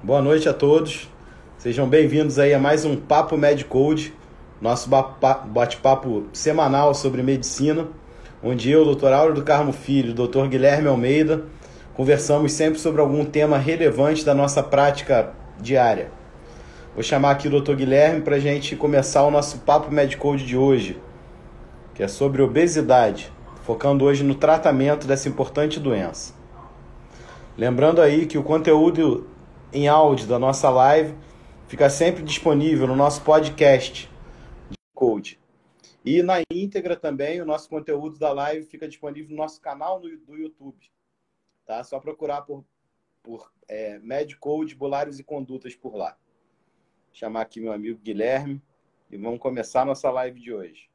Boa noite a todos. Sejam bem-vindos aí a mais um Papo MedCode, nosso bate-papo semanal sobre medicina, onde eu, Dr. Auro do Carmo Filho Dr. Guilherme Almeida conversamos sempre sobre algum tema relevante da nossa prática diária. Vou chamar aqui o Dr. Guilherme para a gente começar o nosso Papo MedCode de hoje, que é sobre obesidade, focando hoje no tratamento dessa importante doença. Lembrando aí que o conteúdo em áudio da nossa live fica sempre disponível no nosso podcast de Code. E na íntegra também, o nosso conteúdo da live fica disponível no nosso canal no, do YouTube. Tá? Só procurar por, por é, Medcode, Bulares e Condutas por lá. Vou chamar aqui meu amigo Guilherme e vamos começar a nossa live de hoje.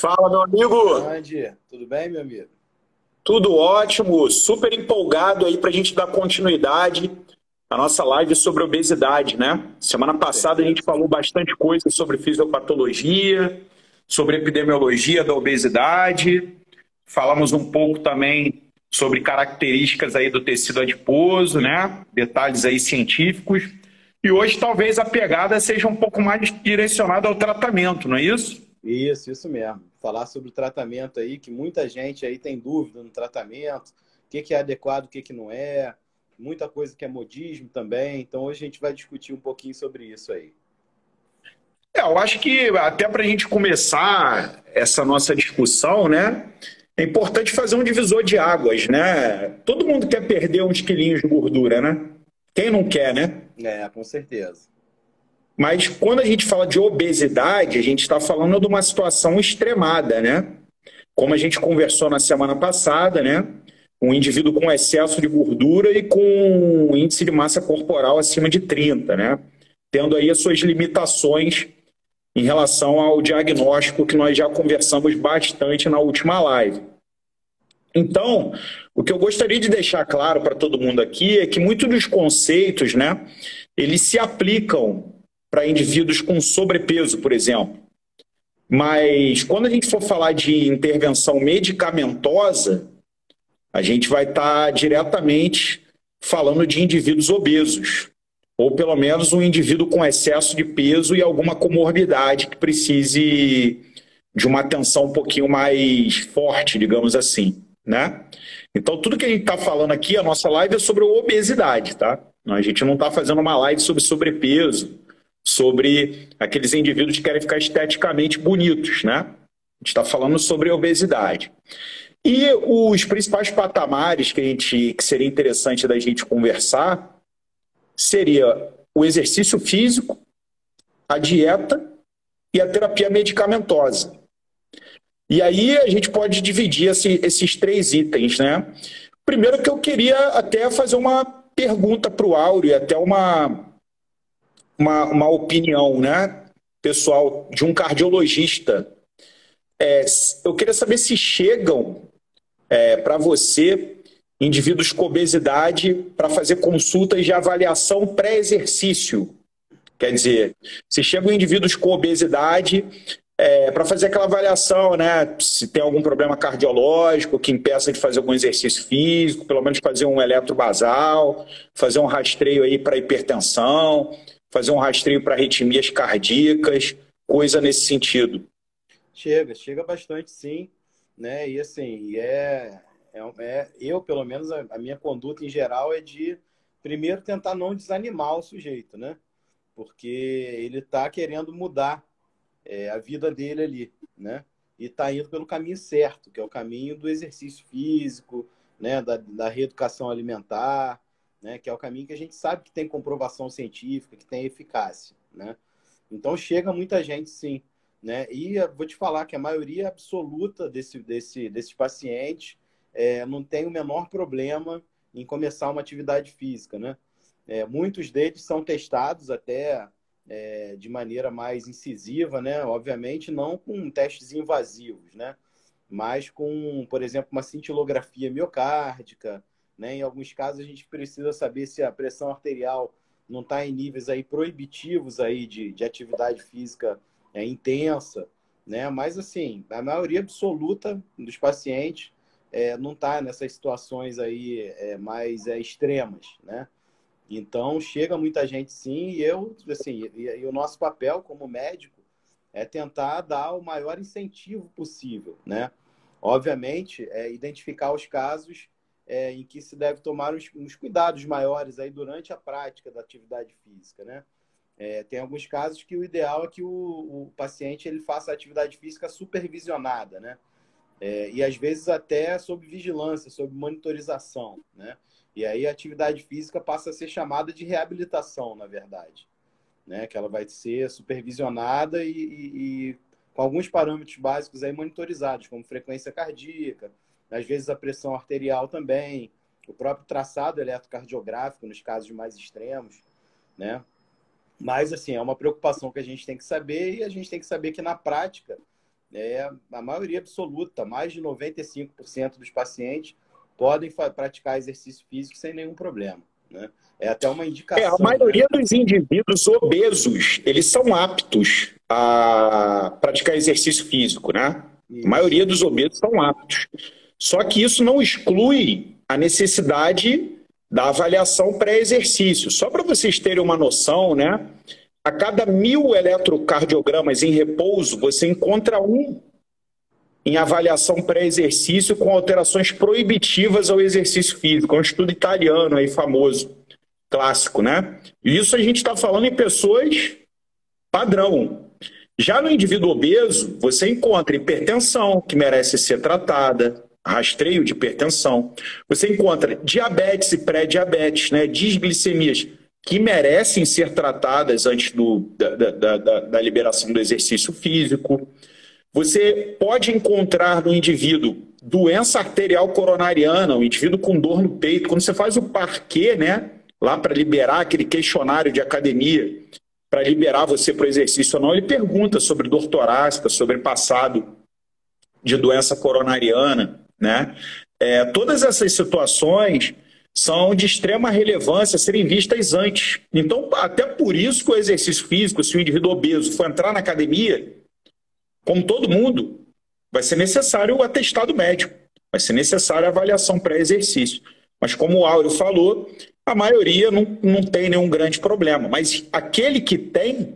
Fala, meu amigo. Andy, tudo bem, meu amigo? Tudo ótimo, super empolgado aí para a gente dar continuidade à nossa live sobre obesidade, né? Semana passada a gente falou bastante coisa sobre fisiopatologia, sobre epidemiologia da obesidade, falamos um pouco também sobre características aí do tecido adiposo, né? Detalhes aí científicos. E hoje talvez a pegada seja um pouco mais direcionada ao tratamento, não é isso? Isso, isso mesmo. Falar sobre o tratamento aí, que muita gente aí tem dúvida no tratamento, o que, que é adequado, o que, que não é, muita coisa que é modismo também. Então hoje a gente vai discutir um pouquinho sobre isso aí. É, eu acho que até para a gente começar essa nossa discussão, né? É importante fazer um divisor de águas, né? Todo mundo quer perder uns quilinhos de gordura, né? Quem não quer, né? É, com certeza. Mas quando a gente fala de obesidade, a gente está falando de uma situação extremada, né? Como a gente conversou na semana passada, né? Um indivíduo com excesso de gordura e com índice de massa corporal acima de 30, né? Tendo aí as suas limitações em relação ao diagnóstico que nós já conversamos bastante na última live. Então, o que eu gostaria de deixar claro para todo mundo aqui é que muitos dos conceitos, né, eles se aplicam para indivíduos com sobrepeso, por exemplo. Mas quando a gente for falar de intervenção medicamentosa, a gente vai estar tá diretamente falando de indivíduos obesos, ou pelo menos um indivíduo com excesso de peso e alguma comorbidade que precise de uma atenção um pouquinho mais forte, digamos assim, né? Então, tudo que a gente está falando aqui, a nossa live é sobre obesidade, tá? A gente não está fazendo uma live sobre sobrepeso, sobre aqueles indivíduos que querem ficar esteticamente bonitos, né? A gente está falando sobre obesidade. E os principais patamares que, a gente, que seria interessante da gente conversar seria o exercício físico, a dieta e a terapia medicamentosa. E aí a gente pode dividir esse, esses três itens, né? Primeiro que eu queria até fazer uma pergunta para o Áureo, até uma, uma, uma opinião, né, pessoal, de um cardiologista. É, eu queria saber se chegam é, para você indivíduos com obesidade para fazer consultas de avaliação pré-exercício. Quer dizer, se chegam indivíduos com obesidade é, para fazer aquela avaliação, né? Se tem algum problema cardiológico que impeça de fazer algum exercício físico, pelo menos fazer um eletrobasal, fazer um rastreio aí para hipertensão fazer um rastreio para arritmias cardíacas, coisa nesse sentido? Chega, chega bastante sim, né? E assim, é, é, é eu pelo menos a, a, minha conduta em geral é de primeiro tentar não desanimar o sujeito, né? Porque ele está querendo mudar é, a vida dele ali, né? E está indo pelo caminho certo, que é o caminho do exercício físico, né? Da, da reeducação alimentar, né? Que é o caminho que a gente sabe que tem comprovação científica, que tem eficácia, né? Então chega muita gente, sim, né? E vou te falar que a maioria absoluta desse, desse, desses pacientes é, não tem o menor problema em começar uma atividade física, né? É, muitos deles são testados até é, de maneira mais incisiva, né? Obviamente não com testes invasivos, né? Mas com, por exemplo, uma cintilografia miocárdica, né? Em alguns casos a gente precisa saber se a pressão arterial não está em níveis aí proibitivos aí de, de atividade física é, intensa, né? Mas assim, a maioria absoluta dos pacientes é, não está nessas situações aí é, mais é, extremas, né? Então chega muita gente sim, e eu assim, e, e, o nosso papel como médico é tentar dar o maior incentivo possível, né? Obviamente, é identificar os casos é, em que se deve tomar uns, uns, cuidados maiores aí durante a prática da atividade física, né? É, tem alguns casos que o ideal é que o, o paciente ele faça a atividade física supervisionada, né? É, e às vezes até sob vigilância, sob monitorização, né? E aí a atividade física passa a ser chamada de reabilitação, na verdade, né? Que ela vai ser supervisionada e, e, e com alguns parâmetros básicos aí monitorizados, como frequência cardíaca, às vezes a pressão arterial também, o próprio traçado eletrocardiográfico nos casos mais extremos, né? Mas, assim, é uma preocupação que a gente tem que saber e a gente tem que saber que, na prática, é, a maioria absoluta, mais de 95% dos pacientes podem praticar exercício físico sem nenhum problema. Né? É até uma indicação. É, a maioria né? dos indivíduos obesos, eles são aptos a praticar exercício físico, né? Isso. A maioria dos obesos são aptos. Só que isso não exclui a necessidade da avaliação pré-exercício. Só para vocês terem uma noção, né? A cada mil eletrocardiogramas em repouso, você encontra um em avaliação pré-exercício com alterações proibitivas ao exercício físico. É um estudo italiano aí famoso, clássico, né? E isso a gente está falando em pessoas padrão. Já no indivíduo obeso, você encontra hipertensão, que merece ser tratada, rastreio de hipertensão. Você encontra diabetes e pré-diabetes, né, disglicemias, que merecem ser tratadas antes do, da, da, da, da liberação do exercício físico. Você pode encontrar no indivíduo doença arterial coronariana, o indivíduo com dor no peito. Quando você faz o parquet, né, lá para liberar aquele questionário de academia, para liberar você para o exercício ou não, ele pergunta sobre dor torácica, sobre passado de doença coronariana. Né? É, todas essas situações são de extrema relevância serem vistas antes. Então, até por isso que o exercício físico, se o indivíduo obeso for entrar na academia, como todo mundo, vai ser necessário o atestado médico, vai ser necessária a avaliação pré-exercício. Mas como o Áureo falou, a maioria não, não tem nenhum grande problema. Mas aquele que tem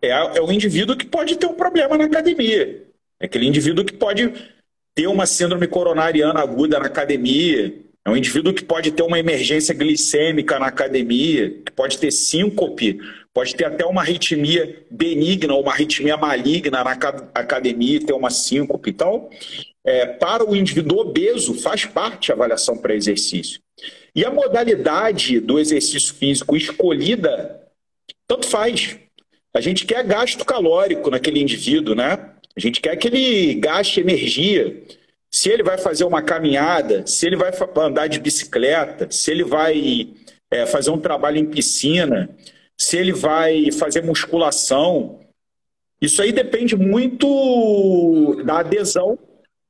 é, é o indivíduo que pode ter um problema na academia. É aquele indivíduo que pode ter uma síndrome coronariana aguda na academia, é um indivíduo que pode ter uma emergência glicêmica na academia, que pode ter síncope, pode ter até uma arritmia benigna ou uma arritmia maligna na academia, ter uma síncope. Então, é, para o indivíduo obeso, faz parte a avaliação para exercício. E a modalidade do exercício físico escolhida, tanto faz. A gente quer gasto calórico naquele indivíduo, né? A gente quer que ele gaste energia. Se ele vai fazer uma caminhada, se ele vai andar de bicicleta, se ele vai é, fazer um trabalho em piscina, se ele vai fazer musculação, isso aí depende muito da adesão,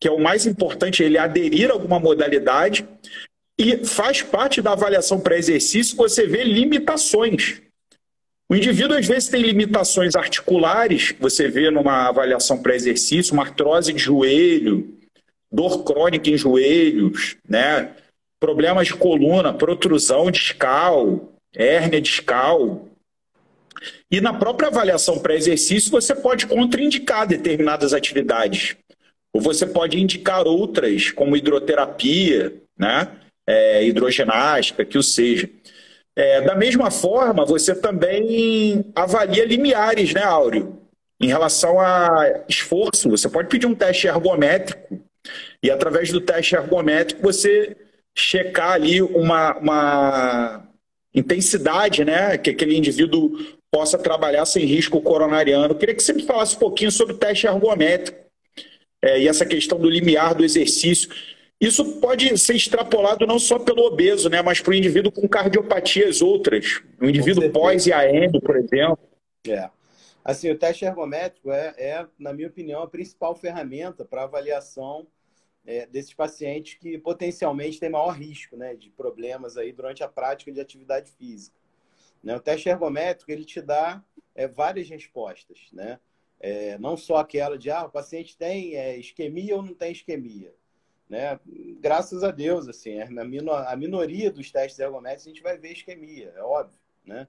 que é o mais importante, ele aderir a alguma modalidade. E faz parte da avaliação para exercício você vê limitações. O indivíduo, às vezes, tem limitações articulares, você vê numa avaliação pré-exercício, uma artrose de joelho, dor crônica em joelhos, né? problemas de coluna, protrusão discal, hérnia discal. E na própria avaliação pré-exercício, você pode contraindicar determinadas atividades. Ou você pode indicar outras, como hidroterapia, né? É, hidroginástica, que o seja. É, da mesma forma, você também avalia limiares, né, Áureo? em relação a esforço. Você pode pedir um teste ergométrico e, através do teste ergométrico, você checar ali uma, uma intensidade, né? Que aquele indivíduo possa trabalhar sem risco coronariano. Eu queria que você me falasse um pouquinho sobre o teste ergométrico é, e essa questão do limiar do exercício. Isso pode ser extrapolado não só pelo obeso, né, mas para o indivíduo com cardiopatias outras, o indivíduo pós-IAM, por exemplo. É. Assim, o teste ergométrico é, é, na minha opinião, a principal ferramenta para avaliação é, desses pacientes que potencialmente têm maior risco né, de problemas aí durante a prática de atividade física. Né? O teste ergométrico ele te dá é, várias respostas, né? É, não só aquela de ah, o paciente tem é, isquemia ou não tem isquemia. Né? Graças a Deus, assim, é, a minoria dos testes ergométricos a gente vai ver isquemia, é óbvio, né?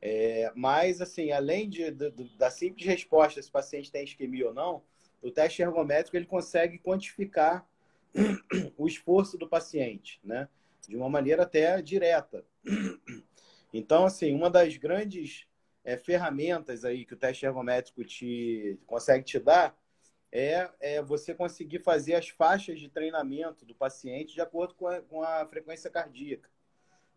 É, mas, assim, além de, de, da simples resposta se o paciente tem isquemia ou não, o teste ergométrico ele consegue quantificar o esforço do paciente, né? De uma maneira até direta. Então, assim, uma das grandes é, ferramentas aí que o teste ergométrico te consegue te dar é, é, você conseguir fazer as faixas de treinamento do paciente de acordo com a, com a frequência cardíaca.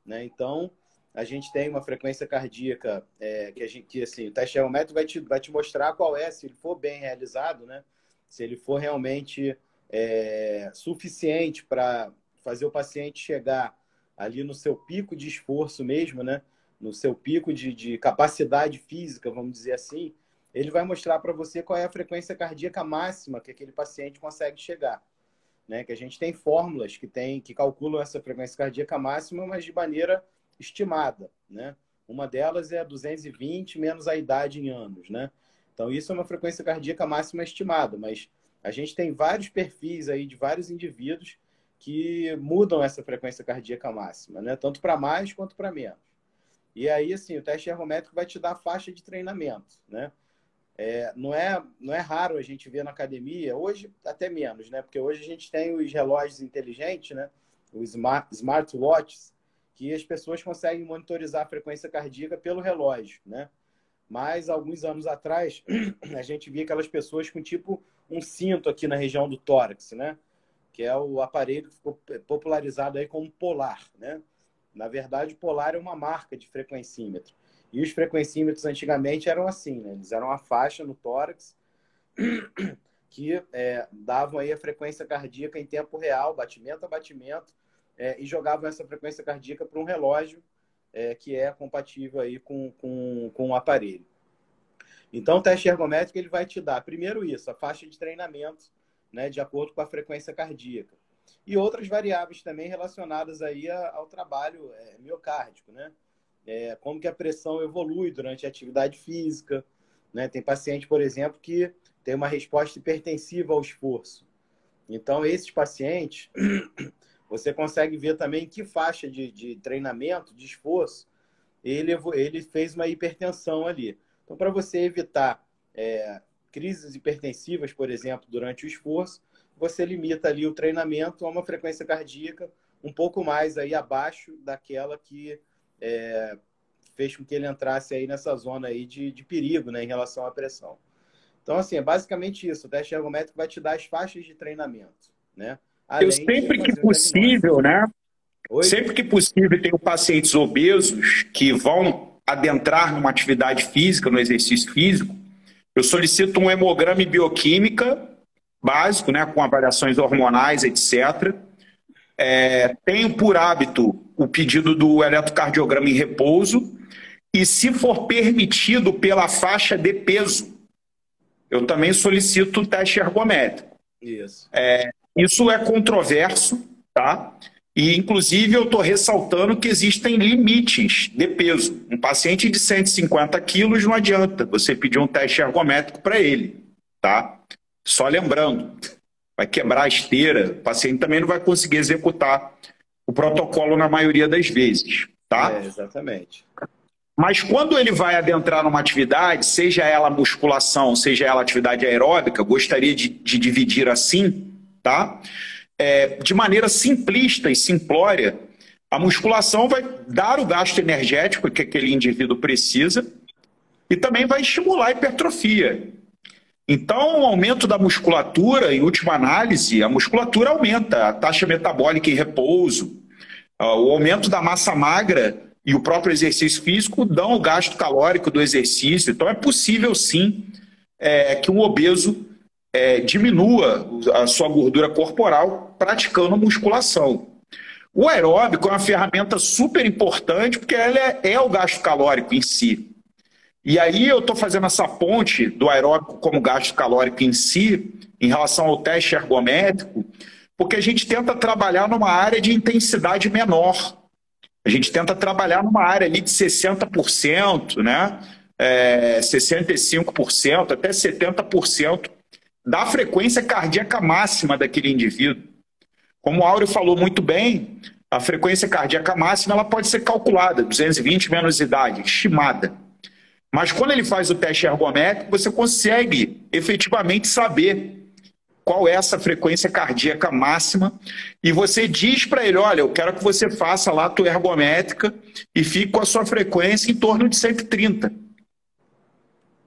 Né? Então, a gente tem uma frequência cardíaca é, que, a gente, que assim, o teste ergométrico vai te, vai te mostrar qual é, se ele for bem realizado, né? se ele for realmente é, suficiente para fazer o paciente chegar ali no seu pico de esforço mesmo, né? no seu pico de, de capacidade física, vamos dizer assim, ele vai mostrar para você qual é a frequência cardíaca máxima que aquele paciente consegue chegar. Né? Que a gente tem fórmulas que, tem, que calculam essa frequência cardíaca máxima, mas de maneira estimada. Né? Uma delas é 220 menos a idade em anos. Né? Então, isso é uma frequência cardíaca máxima estimada, mas a gente tem vários perfis aí de vários indivíduos que mudam essa frequência cardíaca máxima, né? tanto para mais quanto para menos. E aí, assim, o teste ergométrico vai te dar faixa de treinamento, né? É, não, é, não é raro a gente ver na academia, hoje até menos, né? Porque hoje a gente tem os relógios inteligentes, né? Os smart, smartwatches, que as pessoas conseguem monitorizar a frequência cardíaca pelo relógio, né? Mas alguns anos atrás, a gente via aquelas pessoas com tipo um cinto aqui na região do tórax, né? Que é o aparelho que ficou popularizado aí como polar, né? Na verdade, Polar é uma marca de frequencímetro. E os frequencímetros antigamente eram assim, né? Eles eram uma faixa no tórax que é, davam aí a frequência cardíaca em tempo real, batimento a batimento, é, e jogavam essa frequência cardíaca para um relógio é, que é compatível aí com, com, com o aparelho. Então, o teste ergométrico ele vai te dar, primeiro isso, a faixa de treinamento, né, de acordo com a frequência cardíaca e outras variáveis também relacionadas aí ao trabalho é, miocárdico, né? É, como que a pressão evolui durante a atividade física, né? Tem paciente, por exemplo, que tem uma resposta hipertensiva ao esforço. Então, esses pacientes, você consegue ver também que faixa de, de treinamento, de esforço, ele, ele fez uma hipertensão ali. Então, para você evitar é, crises hipertensivas, por exemplo, durante o esforço, você limita ali o treinamento a uma frequência cardíaca um pouco mais aí abaixo daquela que é, fez com que ele entrasse aí nessa zona aí de, de perigo, né, em relação à pressão. Então, assim, é basicamente isso. O teste ergométrico vai te dar as faixas de treinamento, né? Além Eu sempre que possível, né? Oi? Sempre que possível, tenho pacientes obesos que vão adentrar numa atividade física, no exercício físico. Eu solicito um hemograma e bioquímica básico, né, com avaliações hormonais, etc. É, tenho por hábito o pedido do eletrocardiograma em repouso e, se for permitido pela faixa de peso, eu também solicito o teste ergométrico. Isso. É, isso é controverso, tá? E, inclusive, eu estou ressaltando que existem limites de peso. Um paciente de 150 quilos não adianta você pedir um teste ergométrico para ele, tá? Só lembrando, vai quebrar a esteira, o paciente também não vai conseguir executar o protocolo na maioria das vezes, tá? É, exatamente. Mas quando ele vai adentrar numa atividade, seja ela musculação, seja ela atividade aeróbica, gostaria de, de dividir assim, tá? É, de maneira simplista e simplória, a musculação vai dar o gasto energético que aquele indivíduo precisa e também vai estimular a hipertrofia. Então, o aumento da musculatura, em última análise, a musculatura aumenta, a taxa metabólica em repouso, o aumento da massa magra e o próprio exercício físico dão o gasto calórico do exercício. Então, é possível sim é, que um obeso é, diminua a sua gordura corporal praticando musculação. O aeróbico é uma ferramenta super importante porque ela é, é o gasto calórico em si. E aí eu estou fazendo essa ponte do aeróbico como gasto calórico em si, em relação ao teste ergométrico, porque a gente tenta trabalhar numa área de intensidade menor. A gente tenta trabalhar numa área ali de 60%, né? É, 65%, até 70% da frequência cardíaca máxima daquele indivíduo. Como o Áureo falou muito bem, a frequência cardíaca máxima ela pode ser calculada, 220 menos idade, estimada. Mas quando ele faz o teste ergométrico, você consegue efetivamente saber qual é essa frequência cardíaca máxima e você diz para ele, olha, eu quero que você faça lá a tua ergométrica e fique com a sua frequência em torno de 130.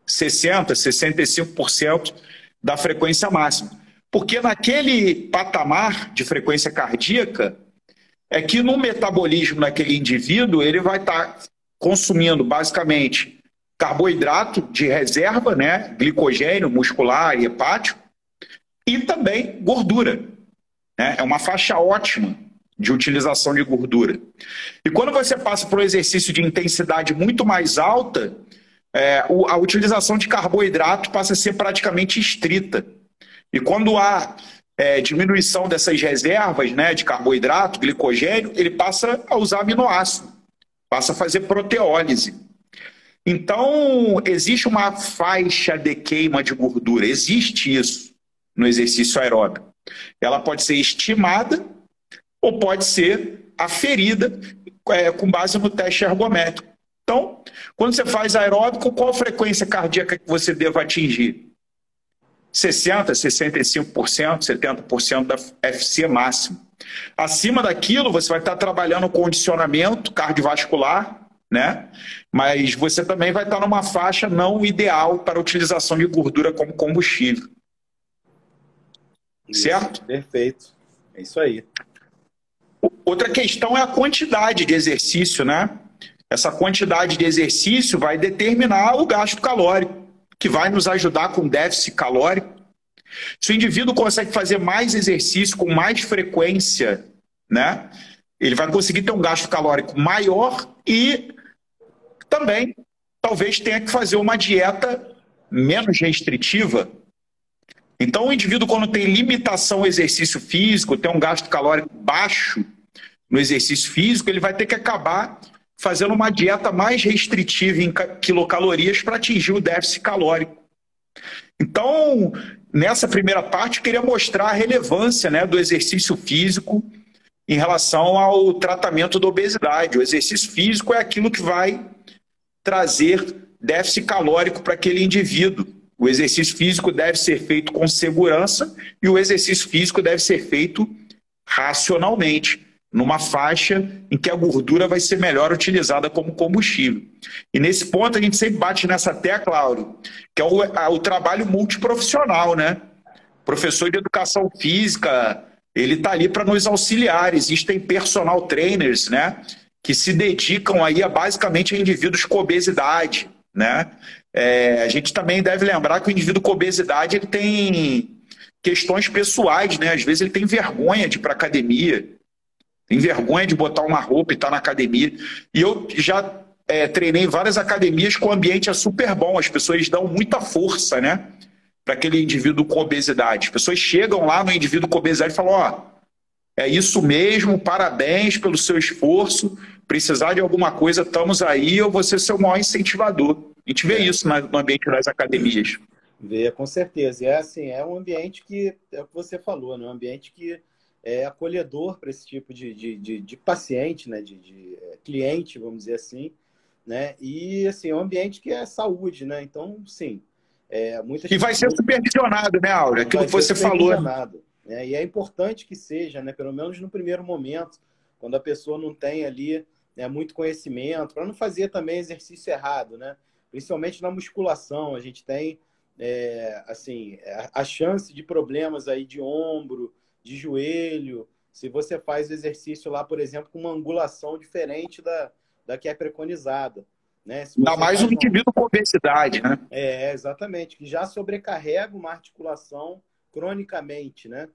60, 65% da frequência máxima. Porque naquele patamar de frequência cardíaca é que no metabolismo daquele indivíduo ele vai estar tá consumindo basicamente carboidrato de reserva, né? glicogênio muscular e hepático, e também gordura. Né? É uma faixa ótima de utilização de gordura. E quando você passa para um exercício de intensidade muito mais alta, é, a utilização de carboidrato passa a ser praticamente estrita. E quando há é, diminuição dessas reservas né, de carboidrato, glicogênio, ele passa a usar aminoácido, passa a fazer proteólise. Então, existe uma faixa de queima de gordura, existe isso no exercício aeróbico. Ela pode ser estimada ou pode ser aferida é, com base no teste ergométrico. Então, quando você faz aeróbico, qual a frequência cardíaca que você deva atingir? 60%, 65%, 70% da FC máxima. Acima daquilo, você vai estar trabalhando condicionamento cardiovascular, né? Mas você também vai estar numa faixa não ideal para a utilização de gordura como combustível. Isso, certo? Perfeito. É isso aí. Outra questão é a quantidade de exercício, né? Essa quantidade de exercício vai determinar o gasto calórico, que vai nos ajudar com déficit calórico. Se o indivíduo consegue fazer mais exercício com mais frequência, né? Ele vai conseguir ter um gasto calórico maior e também talvez tenha que fazer uma dieta menos restritiva. Então, o indivíduo, quando tem limitação ao exercício físico, tem um gasto calórico baixo no exercício físico, ele vai ter que acabar fazendo uma dieta mais restritiva em quilocalorias para atingir o déficit calórico. Então, nessa primeira parte, eu queria mostrar a relevância né, do exercício físico em relação ao tratamento da obesidade. O exercício físico é aquilo que vai trazer déficit calórico para aquele indivíduo. O exercício físico deve ser feito com segurança e o exercício físico deve ser feito racionalmente, numa faixa em que a gordura vai ser melhor utilizada como combustível. E nesse ponto a gente sempre bate nessa tecla, Áureo, que é o, a, o trabalho multiprofissional, né? Professor de educação física, ele está ali para nos auxiliar. Existem personal trainers, né? que se dedicam aí a basicamente a indivíduos com obesidade, né? É, a gente também deve lembrar que o indivíduo com obesidade ele tem questões pessoais, né? Às vezes ele tem vergonha de ir para academia, tem vergonha de botar uma roupa e estar tá na academia. E eu já é, treinei várias academias com o ambiente é super bom, as pessoas dão muita força, né? Para aquele indivíduo com obesidade. As pessoas chegam lá no indivíduo com obesidade e falam: Ó, oh, é isso mesmo, parabéns pelo seu esforço precisar de alguma coisa, estamos aí, eu vou ser seu maior incentivador. A gente vê é. isso no ambiente das academias. Vê, com certeza. E é assim, é um ambiente que, é o que você falou, né? um ambiente que é acolhedor para esse tipo de, de, de, de, paciente, né? de, de é, cliente, vamos dizer assim. Né? E assim, é um ambiente que é saúde, né? Então, sim. É, muitas e vai ser supervisionado, né, Aura? Aquilo que você falou. Né? E é importante que seja, né? Pelo menos no primeiro momento, quando a pessoa não tem ali né, muito conhecimento, para não fazer também exercício errado, né? Principalmente na musculação, a gente tem é, assim, a, a chance de problemas aí de ombro, de joelho, se você faz o exercício lá, por exemplo, com uma angulação diferente da, da que é preconizada. Né? Ainda mais um indivíduo com obesidade, né? É, exatamente, que já sobrecarrega uma articulação cronicamente, né?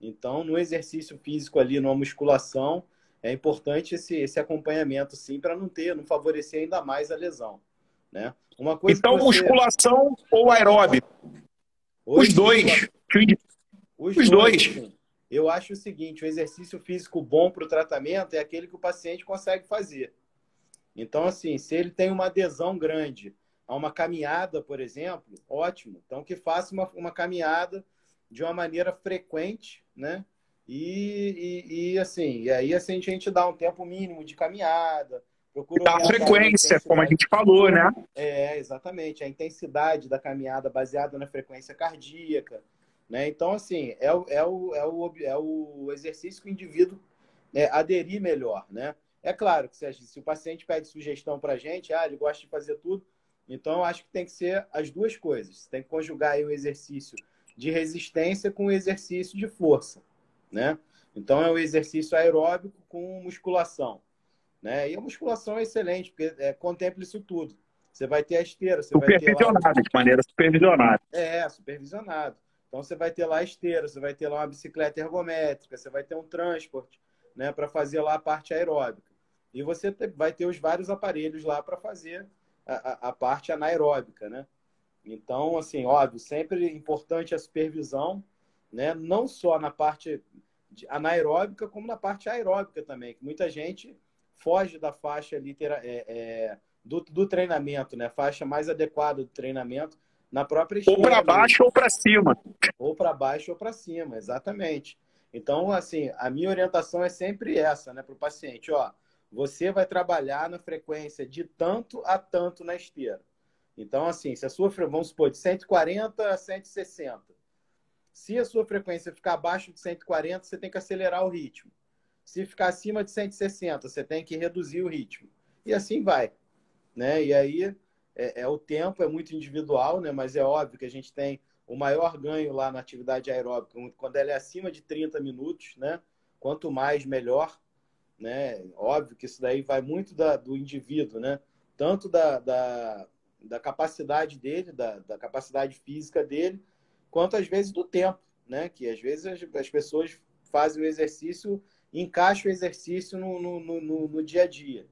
Então, no exercício físico ali, numa musculação, é importante esse, esse acompanhamento, sim, para não ter, não favorecer ainda mais a lesão, né? Uma coisa então, você... musculação ou aeróbico? Os dois. Os, Os dois. dois. Eu acho o seguinte, o exercício físico bom para o tratamento é aquele que o paciente consegue fazer. Então, assim, se ele tem uma adesão grande a uma caminhada, por exemplo, ótimo. Então, que faça uma, uma caminhada de uma maneira frequente, né? E, e, e assim, e aí assim, a gente dá um tempo mínimo de caminhada, procura dá frequência, como a gente falou, né? É, exatamente, a intensidade da caminhada baseada na frequência cardíaca, né? Então, assim, é o, é o, é o, é o exercício que o indivíduo é, aderir melhor, né? É claro que se, o paciente pede sugestão para a gente, ah, ele gosta de fazer tudo, então eu acho que tem que ser as duas coisas. Você tem que conjugar aí o exercício de resistência com o exercício de força, né? Então é o exercício aeróbico com musculação, né? E a musculação é excelente, porque é, contempla isso tudo. Você vai ter a esteira, você vai ter lá... de maneira supervisionada. É, supervisionado. Então você vai ter lá a esteira, você vai ter lá uma bicicleta ergométrica, você vai ter um transporte, né, para fazer lá a parte aeróbica. E você vai ter os vários aparelhos lá para fazer a, a, parte anaeróbica, né? Então, assim, óbvio, sempre importante a supervisão, né? Não só na parte anaeróbica, como na parte aeróbica também, que muita gente foge da faixa litera, é, é, do, do treinamento, né? Faixa mais adequada do treinamento na própria esteira. Ou para baixo ou para cima. Ou para baixo ou para cima, exatamente. Então, assim, a minha orientação é sempre essa, né, para o paciente, ó, você vai trabalhar na frequência de tanto a tanto na esteira. Então, assim, se a sua vamos supor, de 140 a 160. Se a sua frequência ficar abaixo de 140, você tem que acelerar o ritmo. Se ficar acima de 160, você tem que reduzir o ritmo. E assim vai. Né? E aí é, é o tempo, é muito individual, né? mas é óbvio que a gente tem o maior ganho lá na atividade aeróbica, quando ela é acima de 30 minutos, né? Quanto mais, melhor né? Óbvio que isso daí vai muito da, do indivíduo, né? Tanto da, da, da capacidade dele, da, da, capacidade física dele, quanto às vezes do tempo, né? Que às vezes as, as pessoas fazem o exercício, encaixam o exercício no, no, no, no dia a dia.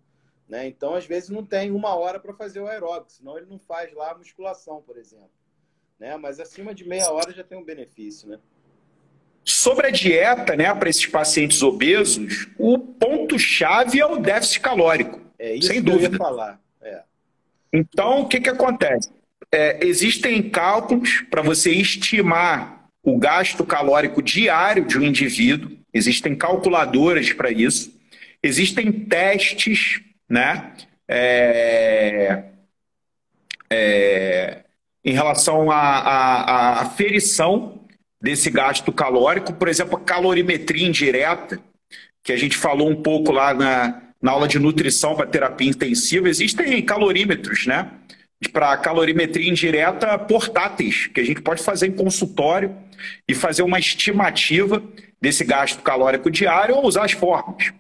Né? Então, às vezes, não tem uma hora para fazer o aeróbico, senão ele não faz lá a musculação, por exemplo. Né? Mas acima de meia hora já tem um benefício, né? Sobre a dieta, né, para esses pacientes obesos, o ponto-chave é o déficit calórico. É isso sem que dúvida. eu ia falar. É. Então, o que, que acontece? É, existem cálculos para você estimar o gasto calórico diário de um indivíduo, existem calculadoras para isso, existem testes, né? É, é, em relação à aferição desse gasto calórico, por exemplo, a calorimetria indireta, que a gente falou um pouco lá na, na aula de nutrição para terapia intensiva, existem calorímetros, né? Para calorimetria indireta portáteis, que a gente pode fazer em consultório e fazer uma estimativa desse gasto calórico diário ou usar as formas.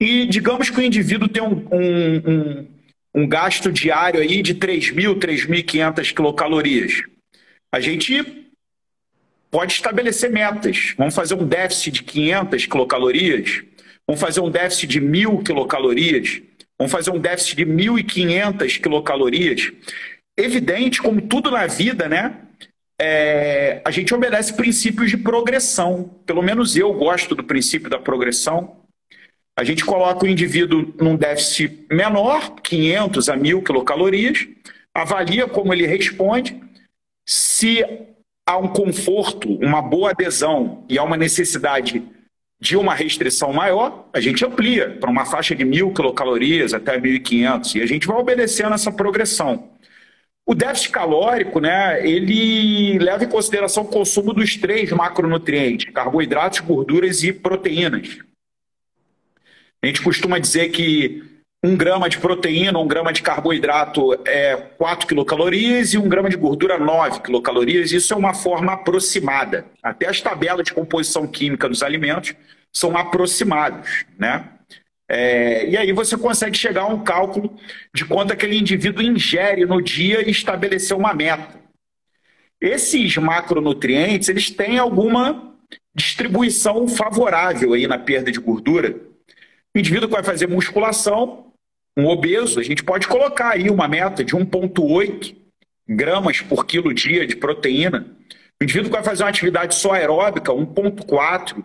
E digamos que o indivíduo tem um, um, um, um gasto diário aí de 3.000, 3.500 quilocalorias. A gente pode estabelecer metas. Vamos fazer um déficit de 500 quilocalorias, vamos fazer um déficit de 1.000 quilocalorias, vamos fazer um déficit de 1.500 quilocalorias. Evidente, como tudo na vida, né? É, a gente obedece princípios de progressão. Pelo menos eu gosto do princípio da progressão. A gente coloca o indivíduo num déficit menor, 500 a 1.000 quilocalorias, avalia como ele responde. Se há um conforto, uma boa adesão e há uma necessidade de uma restrição maior, a gente amplia para uma faixa de mil quilocalorias até 1.500 e a gente vai obedecendo essa progressão. O déficit calórico, né, ele leva em consideração o consumo dos três macronutrientes, carboidratos, gorduras e proteínas. A gente costuma dizer que um grama de proteína, um grama de carboidrato é 4 quilocalorias e um grama de gordura 9 quilocalorias. Isso é uma forma aproximada. Até as tabelas de composição química dos alimentos são aproximados, né? É, e aí você consegue chegar a um cálculo de quanto aquele indivíduo ingere no dia e estabelecer uma meta. Esses macronutrientes, eles têm alguma distribuição favorável aí na perda de gordura. O indivíduo que vai fazer musculação, um obeso, a gente pode colocar aí uma meta de 1,8 gramas por quilo dia de proteína. O indivíduo que vai fazer uma atividade só aeróbica, 1,4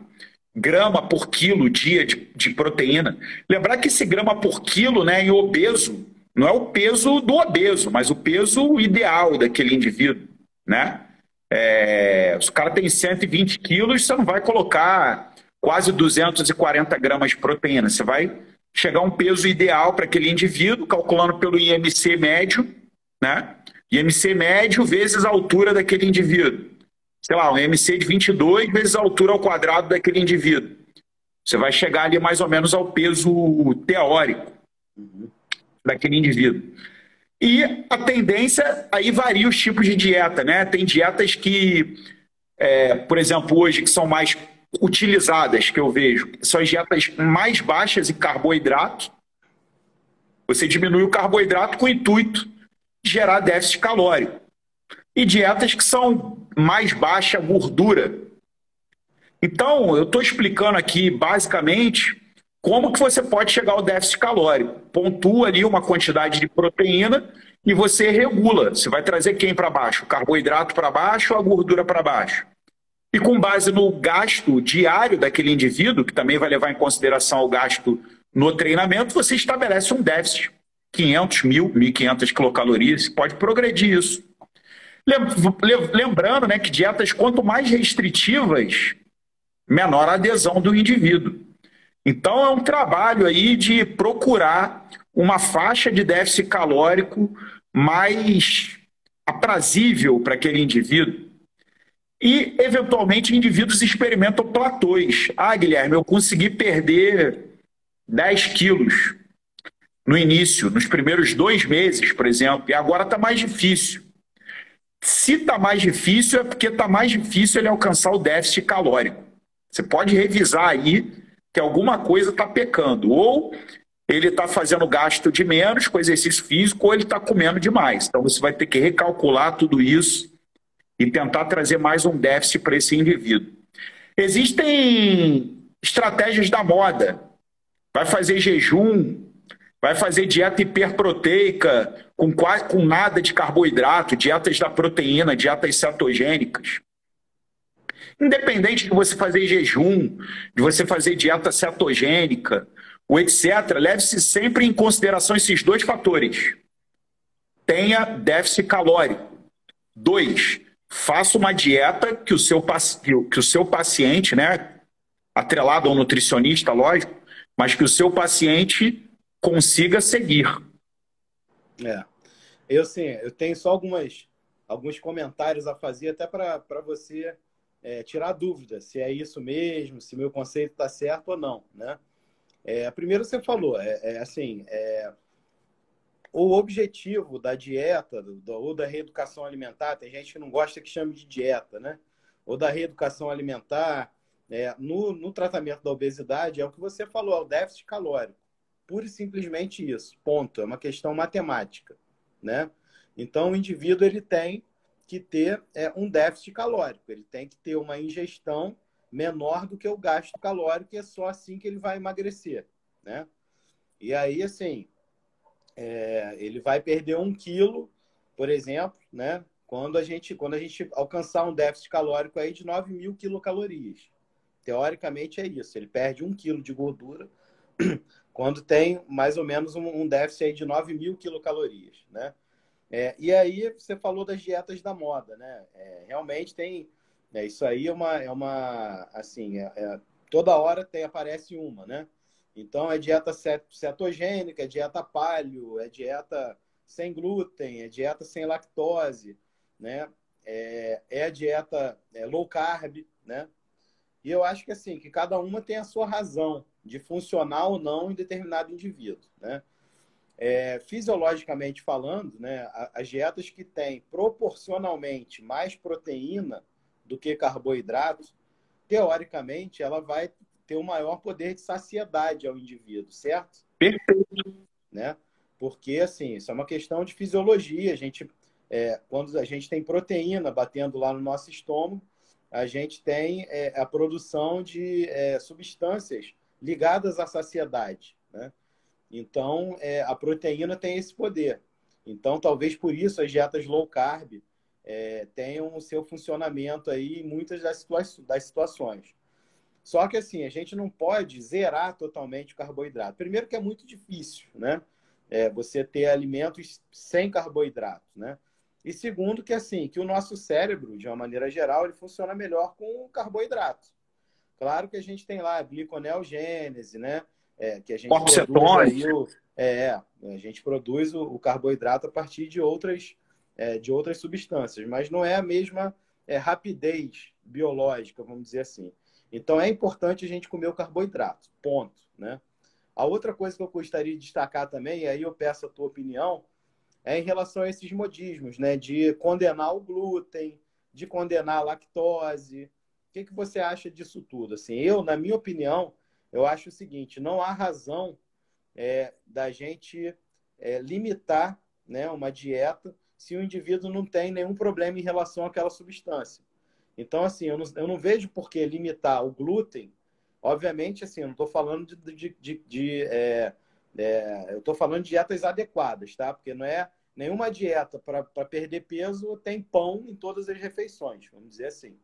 grama por quilo dia de, de, proteína. Lembrar que esse grama por quilo, né, em obeso, não é o peso do obeso, mas o peso ideal daquele indivíduo, né? É, se o cara tem 120 quilos, você não vai colocar quase 240 gramas de proteína. Você vai chegar a um peso ideal para aquele indivíduo, calculando pelo IMC médio, né? IMC médio vezes a altura daquele indivíduo. Sei lá, um IMC de 22 vezes a altura ao quadrado daquele indivíduo. Você vai chegar ali mais ou menos ao peso teórico daquele indivíduo. E a tendência, aí varia os tipos de dieta, né? Tem dietas que, é, por exemplo, hoje, que são mais utilizadas que eu vejo são as dietas mais baixas em carboidrato. Você diminui o carboidrato com o intuito de gerar déficit calórico. E dietas que são mais baixa gordura. Então, eu estou explicando aqui basicamente como que você pode chegar ao déficit calórico. Pontua ali uma quantidade de proteína e você regula. Você vai trazer quem para baixo? O carboidrato para baixo ou a gordura para baixo? E com base no gasto diário daquele indivíduo, que também vai levar em consideração o gasto no treinamento, você estabelece um déficit. 500 mil, 1.500 quilocalorias, pode progredir isso. Lembrando né, que dietas, quanto mais restritivas, menor a adesão do indivíduo. Então, é um trabalho aí de procurar uma faixa de déficit calórico mais aprazível para aquele indivíduo. E, eventualmente, indivíduos experimentam platôs. Ah, Guilherme, eu consegui perder 10 quilos no início, nos primeiros dois meses, por exemplo, e agora está mais difícil. Se está mais difícil, é porque está mais difícil ele alcançar o déficit calórico. Você pode revisar aí que alguma coisa está pecando. Ou ele está fazendo gasto de menos com exercício físico, ou ele está comendo demais. Então você vai ter que recalcular tudo isso e tentar trazer mais um déficit para esse indivíduo. Existem estratégias da moda. Vai fazer jejum, vai fazer dieta hiperproteica com, quase, com nada de carboidrato, dietas da proteína, dietas cetogênicas. Independente de você fazer jejum, de você fazer dieta cetogênica, ou etc., leve-se sempre em consideração esses dois fatores. Tenha déficit calórico. Dois, faça uma dieta que o seu, que o seu paciente, né, atrelado ao nutricionista, lógico, mas que o seu paciente consiga seguir. É. Eu sim, eu tenho só algumas, alguns comentários a fazer até para você é, tirar dúvida se é isso mesmo, se meu conceito está certo ou não, né? É, primeiro você falou, é, é assim, é, o objetivo da dieta do, ou da reeducação alimentar, tem gente que não gosta que chame de dieta, né? Ou da reeducação alimentar, é, no, no tratamento da obesidade, é o que você falou, é o déficit calórico. Pura e simplesmente isso, ponto. É uma questão matemática, né? Então, o indivíduo ele tem que ter é, um déficit calórico, ele tem que ter uma ingestão menor do que o gasto calórico e é só assim que ele vai emagrecer, né? E aí, assim, é, ele vai perder um quilo, por exemplo, né? Quando a gente, quando a gente alcançar um déficit calórico aí de 9 mil quilocalorias. Teoricamente é isso. Ele perde um quilo de gordura quando tem mais ou menos um, déficit aí de 9 mil quilocalorias, né? É, e aí você falou das dietas da moda, né? É, realmente tem é, isso aí é uma é uma assim é, é toda hora tem aparece uma, né? Então, é dieta cetogênica, é dieta paleo, é dieta sem glúten, é dieta sem lactose, né? É, é a dieta é low carb, né? E eu acho que assim, que cada uma tem a sua razão de funcionar ou não em determinado indivíduo, né? é, fisiologicamente falando, né, as dietas que têm proporcionalmente mais proteína do que carboidrato, teoricamente, ela vai ter um maior poder de saciedade ao indivíduo, certo? Perfeito. Né? Porque, assim, isso é uma questão de fisiologia. A gente, é, quando a gente tem proteína batendo lá no nosso estômago, a gente tem é, a produção de é, substâncias ligadas à saciedade, né? Então, é, a proteína tem esse poder. Então, talvez por isso as dietas low carb é, tenham o seu funcionamento aí em muitas das, situa das situações. Só que assim, a gente não pode zerar totalmente o carboidrato. Primeiro que é muito difícil, né? É, você ter alimentos sem carboidrato, né? E segundo que assim, que o nosso cérebro, de uma maneira geral, ele funciona melhor com carboidrato. Claro que a gente tem lá a gliconeogênese, né? É, que a gente produz o, é, a gente produz o, o, carboidrato a partir de outras, é, de outras substâncias, mas não é a mesma é, rapidez biológica, vamos dizer assim. Então é importante a gente comer o carboidrato, ponto, né? A outra coisa que eu gostaria de destacar também, e aí eu peço a tua opinião, é em relação a esses modismos, né? De condenar o glúten, de condenar a lactose. O que, que você acha disso tudo? Assim, eu, na minha opinião, eu acho o seguinte: não há razão é, da gente é, limitar né, uma dieta se o indivíduo não tem nenhum problema em relação àquela substância. Então, assim, eu não, eu não vejo por que limitar o glúten. Obviamente, assim, eu não estou falando de. de, de, de é, é, eu estou falando de dietas adequadas, tá? Porque não é nenhuma dieta para perder peso tem pão em todas as refeições, vamos dizer assim.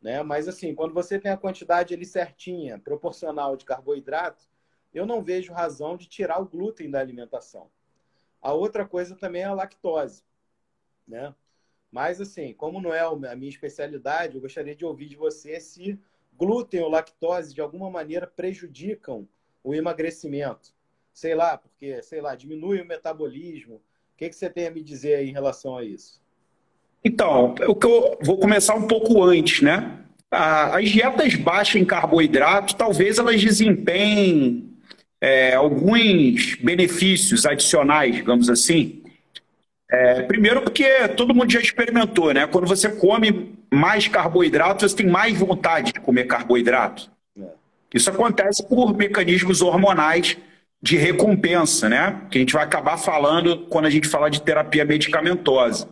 Né? Mas assim, quando você tem a quantidade ali certinha, proporcional de carboidrato, eu não vejo razão de tirar o glúten da alimentação. A outra coisa também é a lactose, né? Mas assim, como não é a minha especialidade, eu gostaria de ouvir de você se glúten ou lactose de alguma maneira prejudicam o emagrecimento. Sei lá, porque, sei lá, diminui o metabolismo. O que, que você tem a me dizer aí em relação a isso? Então, o que eu vou começar um pouco antes, né? As dietas baixas em carboidrato, talvez elas desempenhem é, alguns benefícios adicionais, digamos assim. É, primeiro porque todo mundo já experimentou, né? Quando você come mais carboidrato, você tem mais vontade de comer carboidrato. É. Isso acontece por mecanismos hormonais de recompensa, né? Que a gente vai acabar falando quando a gente falar de terapia medicamentosa.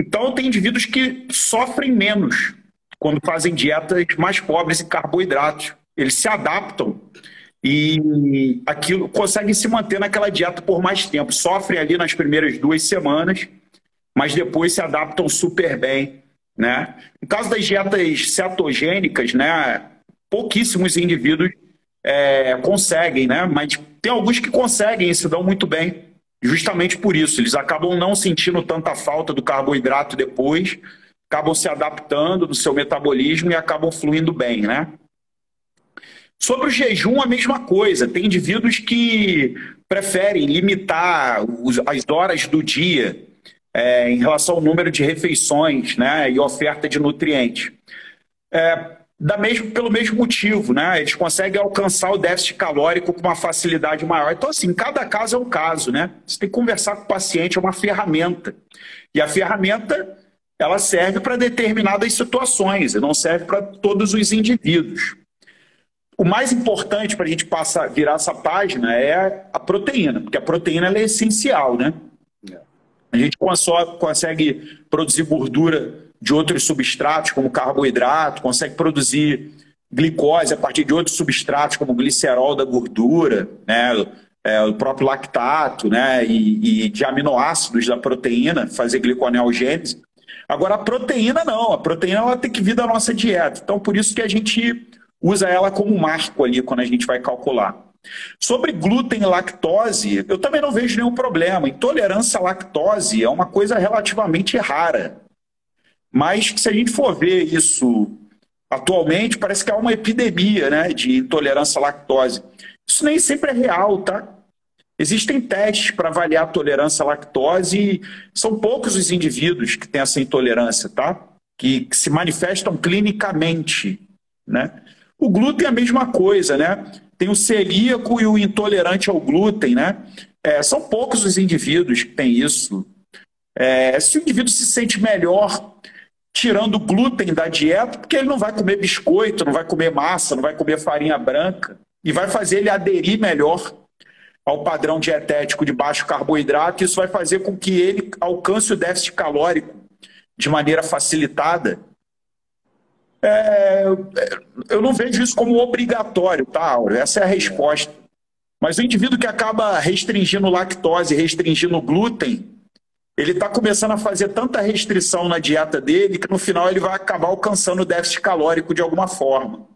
Então, tem indivíduos que sofrem menos quando fazem dietas mais pobres em carboidratos. Eles se adaptam e aquilo conseguem se manter naquela dieta por mais tempo. Sofrem ali nas primeiras duas semanas, mas depois se adaptam super bem. Né? No caso das dietas cetogênicas, né, pouquíssimos indivíduos é, conseguem, né? mas tem alguns que conseguem e se dão muito bem. Justamente por isso, eles acabam não sentindo tanta falta do carboidrato depois, acabam se adaptando no seu metabolismo e acabam fluindo bem, né? Sobre o jejum, a mesma coisa. Tem indivíduos que preferem limitar as horas do dia é, em relação ao número de refeições né, e oferta de nutrientes. É, da mesmo, pelo mesmo motivo, né? Eles conseguem alcançar o déficit calórico com uma facilidade maior. Então, assim, cada caso é um caso, né? Você tem que conversar com o paciente, é uma ferramenta. E a ferramenta, ela serve para determinadas situações, e não serve para todos os indivíduos. O mais importante para a gente passar, virar essa página é a proteína, porque a proteína é essencial, né? É. A gente só consegue produzir gordura de outros substratos, como carboidrato, consegue produzir glicose a partir de outros substratos, como glicerol da gordura, né? É, o próprio lactato, né? E, e, de aminoácidos da proteína, fazer gliconeogênese. Agora, a proteína não, a proteína ela tem que vir da nossa dieta. Então, por isso que a gente usa ela como marco ali quando a gente vai calcular. Sobre glúten e lactose, eu também não vejo nenhum problema. Intolerância à lactose é uma coisa relativamente rara. Mas se a gente for ver isso atualmente, parece que há uma epidemia né, de intolerância à lactose. Isso nem sempre é real, tá? Existem testes para avaliar a tolerância à lactose e são poucos os indivíduos que têm essa intolerância, tá? Que, que se manifestam clinicamente, né? O glúten é a mesma coisa, né? tem o celíaco e o intolerante ao glúten, né? É, são poucos os indivíduos que têm isso. É, se o indivíduo se sente melhor tirando o glúten da dieta, porque ele não vai comer biscoito, não vai comer massa, não vai comer farinha branca, e vai fazer ele aderir melhor ao padrão dietético de baixo carboidrato, isso vai fazer com que ele alcance o déficit calórico de maneira facilitada. É, eu não vejo isso como obrigatório, tá, Auro? Essa é a resposta. Mas o indivíduo que acaba restringindo lactose, restringindo glúten, ele está começando a fazer tanta restrição na dieta dele que no final ele vai acabar alcançando o déficit calórico de alguma forma.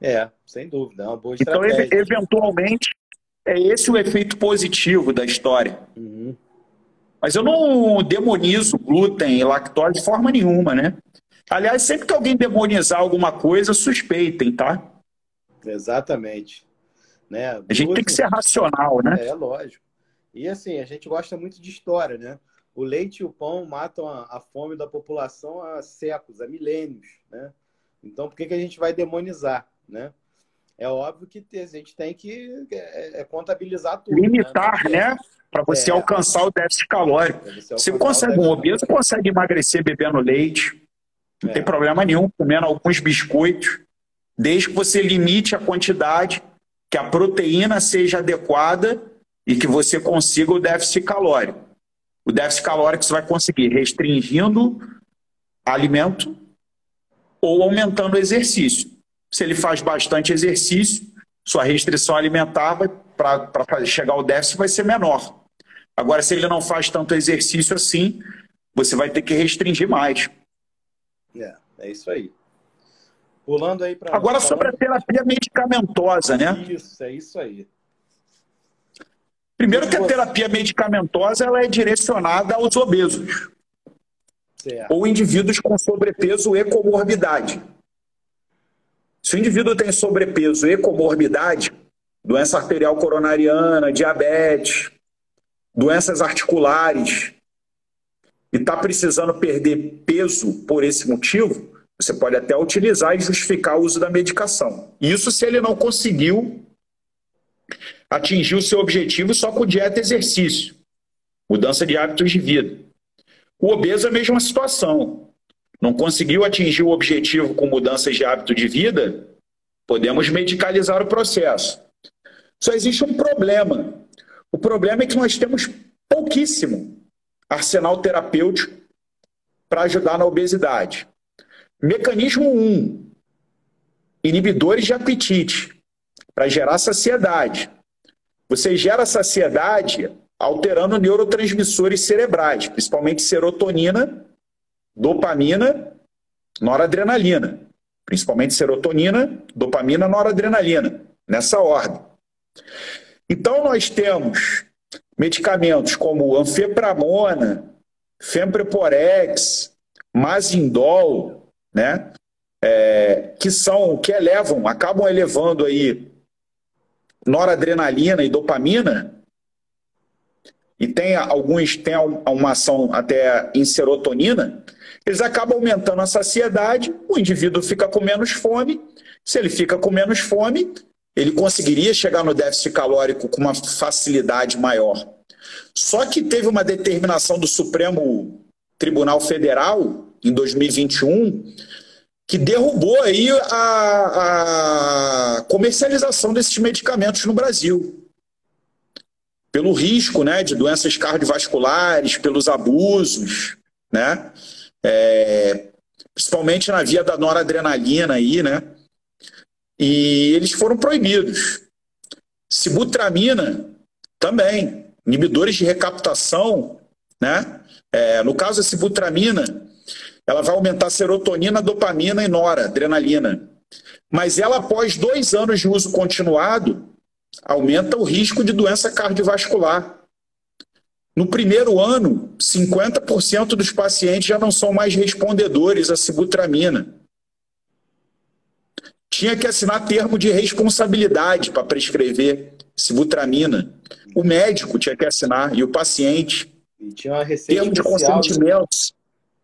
É, sem dúvida, é uma boa então, estratégia. Então, eventualmente, é esse o efeito positivo da história. Uhum. Mas eu não demonizo glúten e lactose de forma nenhuma, né? Aliás, sempre que alguém demonizar alguma coisa, suspeitem, tá? Exatamente. Né? A gente tem que ser racional, né? É, lógico. E assim, a gente gosta muito de história, né? O leite e o pão matam a, a fome da população há séculos, há milênios, né? Então, por que, que a gente vai demonizar, né? É óbvio que a gente tem que é, é contabilizar tudo. Né? Limitar, né? né? Para você é, alcançar o déficit calórico. Você, você consegue, um obeso consegue emagrecer bebendo leite, não é. tem problema nenhum, comendo alguns biscoitos, desde que você limite a quantidade, que a proteína seja adequada e que você consiga o déficit calórico. O déficit calórico você vai conseguir restringindo alimento ou aumentando o exercício. Se ele faz bastante exercício, sua restrição alimentar para chegar ao déficit vai ser menor. Agora, se ele não faz tanto exercício assim, você vai ter que restringir mais. É, é isso aí. Pulando aí para. Agora, sobre a terapia medicamentosa, né? Isso, é isso aí. Primeiro que a terapia medicamentosa ela é direcionada aos obesos. Certo. Ou indivíduos com sobrepeso e comorbidade. Se o indivíduo tem sobrepeso e comorbidade, doença arterial coronariana, diabetes, doenças articulares, e está precisando perder peso por esse motivo, você pode até utilizar e justificar o uso da medicação. Isso se ele não conseguiu atingir o seu objetivo só com dieta e exercício, mudança de hábitos de vida. O obeso é a mesma situação não conseguiu atingir o objetivo com mudanças de hábito de vida, podemos medicalizar o processo. Só existe um problema. O problema é que nós temos pouquíssimo arsenal terapêutico para ajudar na obesidade. Mecanismo 1: um, inibidores de apetite para gerar saciedade. Você gera saciedade alterando neurotransmissores cerebrais, principalmente serotonina dopamina, noradrenalina. Principalmente serotonina, dopamina, noradrenalina. Nessa ordem. Então, nós temos medicamentos como anfepramona, fempreporex, mazindol, né? É, que são, que elevam, acabam elevando aí noradrenalina e dopamina, e tem alguns, tem uma ação até em serotonina, eles acabam aumentando a saciedade, o indivíduo fica com menos fome. Se ele fica com menos fome, ele conseguiria chegar no déficit calórico com uma facilidade maior. Só que teve uma determinação do Supremo Tribunal Federal, em 2021, que derrubou aí a, a comercialização desses medicamentos no Brasil. Pelo risco né, de doenças cardiovasculares, pelos abusos, né? é, principalmente na via da noradrenalina aí, né? E eles foram proibidos. Sibutramina também, inibidores de recaptação, né? É, no caso da sibutramina, ela vai aumentar serotonina, dopamina e noradrenalina. Mas ela, após dois anos de uso continuado, aumenta o risco de doença cardiovascular. No primeiro ano, 50% dos pacientes já não são mais respondedores à sibutramina. Tinha que assinar termo de responsabilidade para prescrever sibutramina. O médico tinha que assinar e o paciente. E tinha uma receita termo de consentimento.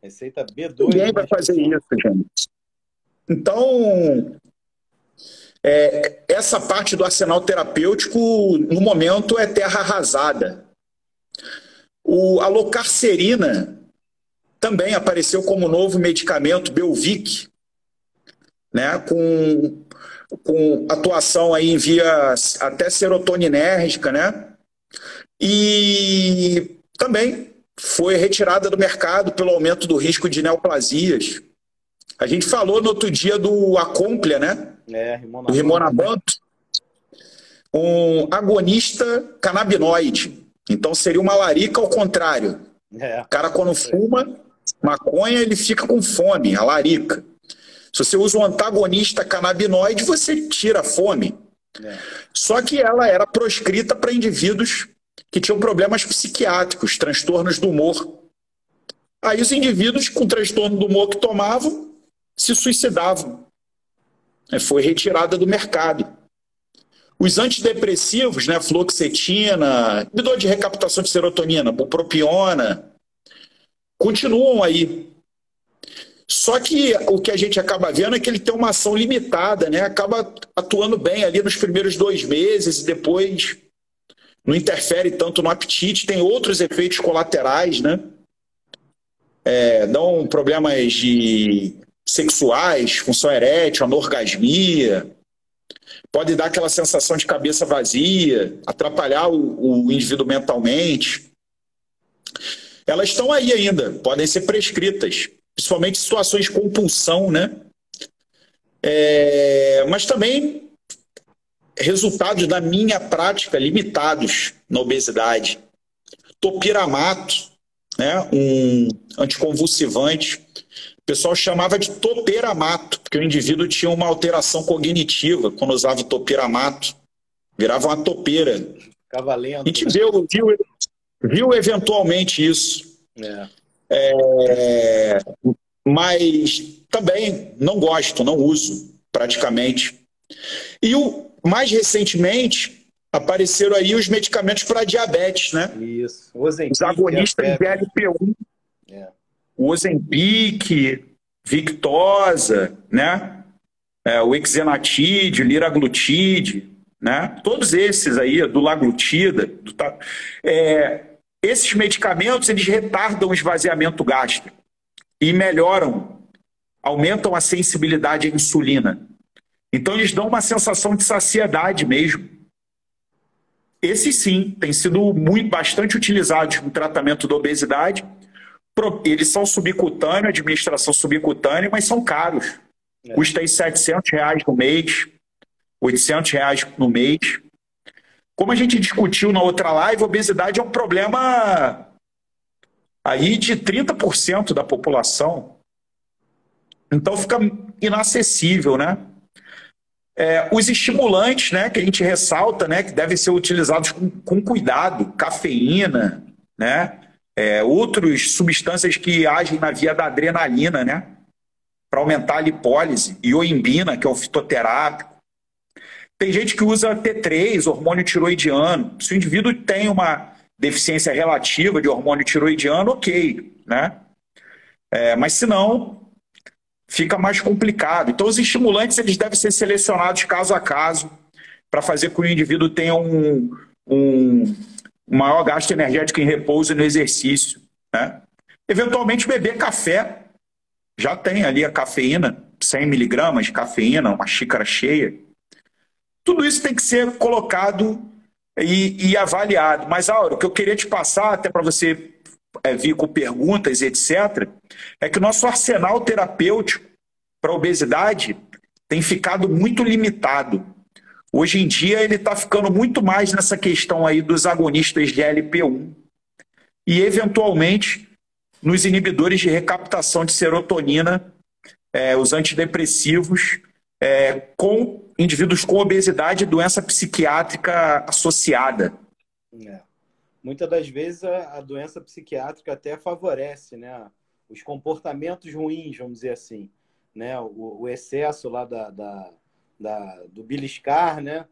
Receita B2. Ninguém vai fazer isso, gente. Então, é, essa parte do arsenal terapêutico, no momento, é terra arrasada. O, a locarcerina também apareceu como novo medicamento, Belvic, né, com, com atuação aí em via até serotoninérgica, né? E também foi retirada do mercado pelo aumento do risco de neoplasias. A gente falou no outro dia do Acomplia, né? É, do Rimonabanto. Um agonista canabinoide. Então seria uma larica ao contrário. É. O cara quando fuma maconha, ele fica com fome, a larica. Se você usa um antagonista canabinoide, você tira a fome. É. Só que ela era proscrita para indivíduos que tinham problemas psiquiátricos, transtornos do humor. Aí os indivíduos com transtorno do humor que tomavam se suicidavam. É, foi retirada do mercado. Os antidepressivos, né, fluoxetina, inibidor de recaptação de serotonina, bupropiona, continuam aí. Só que o que a gente acaba vendo é que ele tem uma ação limitada, né? Acaba atuando bem ali nos primeiros dois meses e depois não interfere tanto no apetite, tem outros efeitos colaterais, né? É, dão problemas de sexuais, função erétil, anorgasmia, pode dar aquela sensação de cabeça vazia, atrapalhar o, o indivíduo mentalmente. Elas estão aí ainda, podem ser prescritas, principalmente situações de compulsão, né? É, mas também resultados da minha prática limitados na obesidade. Topiramato, né, um anticonvulsivante. O pessoal chamava de topiramato, porque o indivíduo tinha uma alteração cognitiva quando usava o topiramato. Virava uma topeira. Ficava lento. A gente né? viu, viu, viu eventualmente isso. É. É, mas também não gosto, não uso praticamente. E o, mais recentemente, apareceram aí os medicamentos para diabetes, né? Isso. Ozempic, os agonistas de GLP-1. É. O Ozempic, Victosa, né? É, o Exenatide, Liraglutide, né? Todos esses aí, do Laglutida, do, é, esses medicamentos, eles retardam o esvaziamento gástrico e melhoram, aumentam a sensibilidade à insulina. Então eles dão uma sensação de saciedade mesmo. Esses sim têm sido muito, bastante utilizados no tratamento da obesidade. Eles são subcutâneos, administração subcutânea, mas são caros. É. Custa aí 700 reais no mês, 800 reais no mês. Como a gente discutiu na outra live, obesidade é um problema aí de 30% da população. Então fica inacessível, né? É, os estimulantes, né, que a gente ressalta, né, que devem ser utilizados com, com cuidado, cafeína, né, é, outras substâncias que agem na via da adrenalina, né, para aumentar a lipólise, ioimbina, que é o fitoterápico. Tem gente que usa T3, hormônio tiroidiano. Se o indivíduo tem uma deficiência relativa de hormônio tiroidiano, ok, né? É, mas se não, fica mais complicado. Então, os estimulantes eles devem ser selecionados caso a caso para fazer com que o indivíduo tenha um, um maior gasto energético em repouso e no exercício. Né? Eventualmente, beber café. Já tem ali a cafeína, 100 miligramas de cafeína, uma xícara cheia. Tudo isso tem que ser colocado e, e avaliado. Mas, Auro, o que eu queria te passar, até para você é, vir com perguntas, etc., é que o nosso arsenal terapêutico para obesidade tem ficado muito limitado. Hoje em dia ele está ficando muito mais nessa questão aí dos agonistas de LP1 e eventualmente nos inibidores de recaptação de serotonina, é, os antidepressivos, é, com indivíduos com obesidade e doença psiquiátrica associada. É muitas das vezes a, a, doença psiquiátrica até favorece né, os comportamentos ruins, vamos dizer assim. Né? O, o excesso lá da, da, da, do beliscar, né?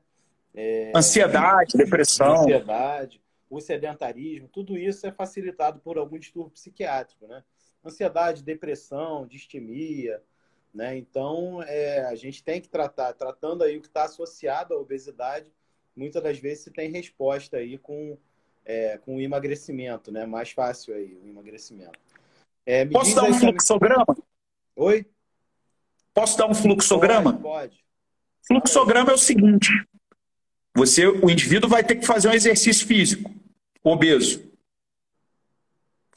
É, ansiedade, depressão. Ansiedade, o sedentarismo, tudo isso é facilitado por algum distúrbio psiquiátrico, né? Ansiedade, depressão, distimia, Né? Então, é, a gente tem que tratar, tratando aí o que está associado à obesidade, muitas das vezes se tem resposta aí com, é, com o emagrecimento, né? Mais fácil aí o emagrecimento. É, Posso dar um fluxograma? Oi? Posso dar um fluxograma? Pode. pode. Fluxograma é o seguinte: você, o indivíduo vai ter que fazer um exercício físico, obeso.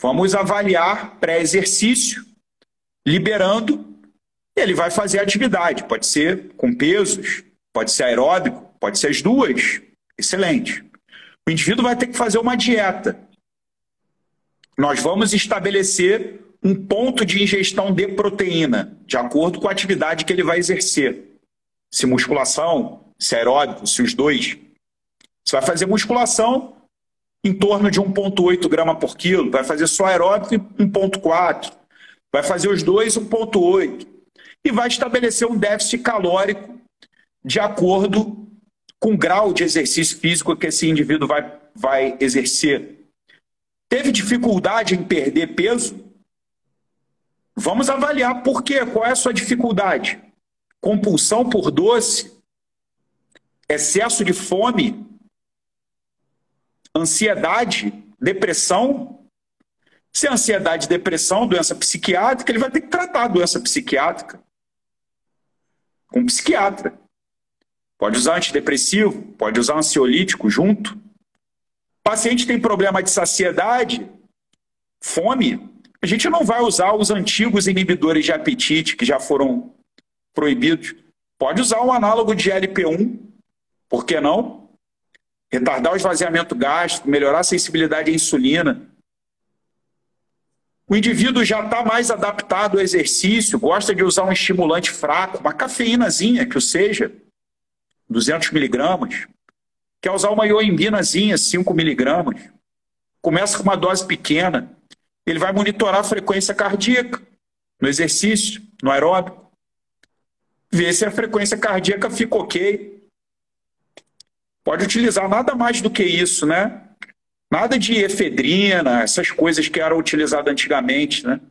Vamos avaliar pré-exercício, liberando, ele vai fazer atividade. Pode ser com pesos, pode ser aeróbico, pode ser as duas. Excelente. O indivíduo vai ter que fazer uma dieta. Nós vamos estabelecer um ponto de ingestão de proteína, de acordo com a atividade que ele vai exercer. Se musculação, se aeróbico, se os dois. Você vai fazer musculação em torno de 1,8 grama por quilo, vai fazer só aeróbico 1,4, vai fazer os dois 1,8 e vai estabelecer um déficit calórico de acordo com o grau de exercício físico que esse indivíduo vai, vai exercer. Teve dificuldade em perder peso? Vamos avaliar por quê, qual é a sua dificuldade. Compulsão por doce, excesso de fome, ansiedade, depressão. Se é ansiedade depressão, doença psiquiátrica, ele vai ter que tratar a doença psiquiátrica com um psiquiatra. Pode usar antidepressivo, pode usar ansiolítico junto. O paciente tem problema de saciedade, fome, a gente não vai usar os antigos inibidores de apetite que já foram proibidos. Pode usar um análogo de LP1, por que não? Retardar o esvaziamento gástrico, melhorar a sensibilidade à insulina. O indivíduo já está mais adaptado ao exercício, gosta de usar um estimulante fraco, uma cafeínazinha que o seja, 200 miligramas. Quer usar uma ioimbinazinha, 5 miligramas. Começa com uma dose pequena ele vai monitorar a frequência cardíaca no exercício, no aeróbico, ver se a frequência cardíaca fica ok. Pode utilizar nada mais do que isso, né? Nada de efedrina, essas coisas que eram utilizadas antigamente, né?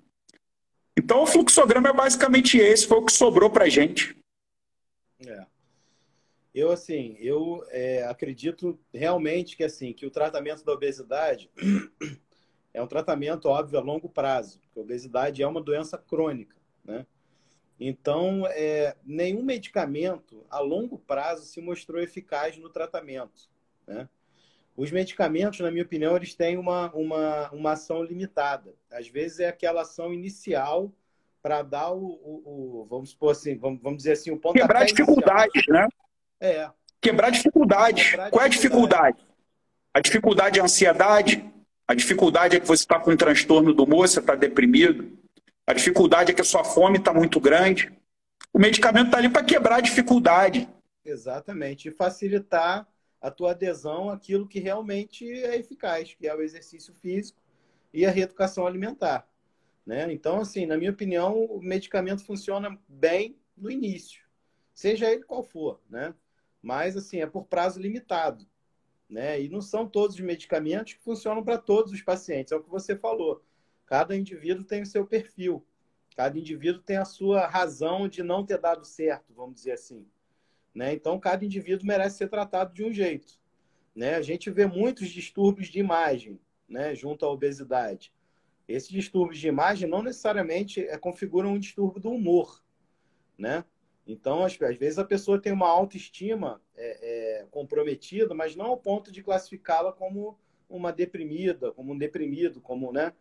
Então o fluxograma é basicamente esse, foi o que sobrou para gente. É. Eu assim, eu é, acredito realmente que assim que o tratamento da obesidade é um tratamento, óbvio, a longo prazo, porque a obesidade é uma doença crônica, né? Então, é, nenhum medicamento a longo prazo se mostrou eficaz no tratamento, né? Os medicamentos, na minha opinião, eles têm uma, uma, uma ação limitada. Às vezes é aquela ação inicial para dar o, o, o, vamos supor assim, vamos, vamos dizer assim, o ponto Quebrar dificuldades, né? É. Quebrar dificuldades. Quebrar Qual é a dificuldade? A dificuldade é a ansiedade, a dificuldade é que você está com um transtorno do humor, você está deprimido. A dificuldade é que a sua fome está muito grande. O medicamento está ali para quebrar a dificuldade. Exatamente. E facilitar a tua adesão àquilo que realmente é eficaz, que é o exercício físico e a reeducação alimentar. Né? Então, assim, na minha opinião, o medicamento funciona bem no início, seja ele qual for, né? Mas, assim, é por prazo limitado. Né? E não são todos os medicamentos que funcionam para todos os pacientes, é o que você falou. Cada indivíduo tem o seu perfil, cada indivíduo tem a sua razão de não ter dado certo, vamos dizer assim. Né? Então, cada indivíduo merece ser tratado de um jeito. Né? A gente vê muitos distúrbios de imagem né, junto à obesidade. Esses distúrbios de imagem não necessariamente é, configuram um distúrbio do humor. Né? Então, às, vezes, a pessoa tem uma autoestima é, é, comprometida, mas não ao ponto de classificá-la como uma deprimida, como um deprimido, como, né?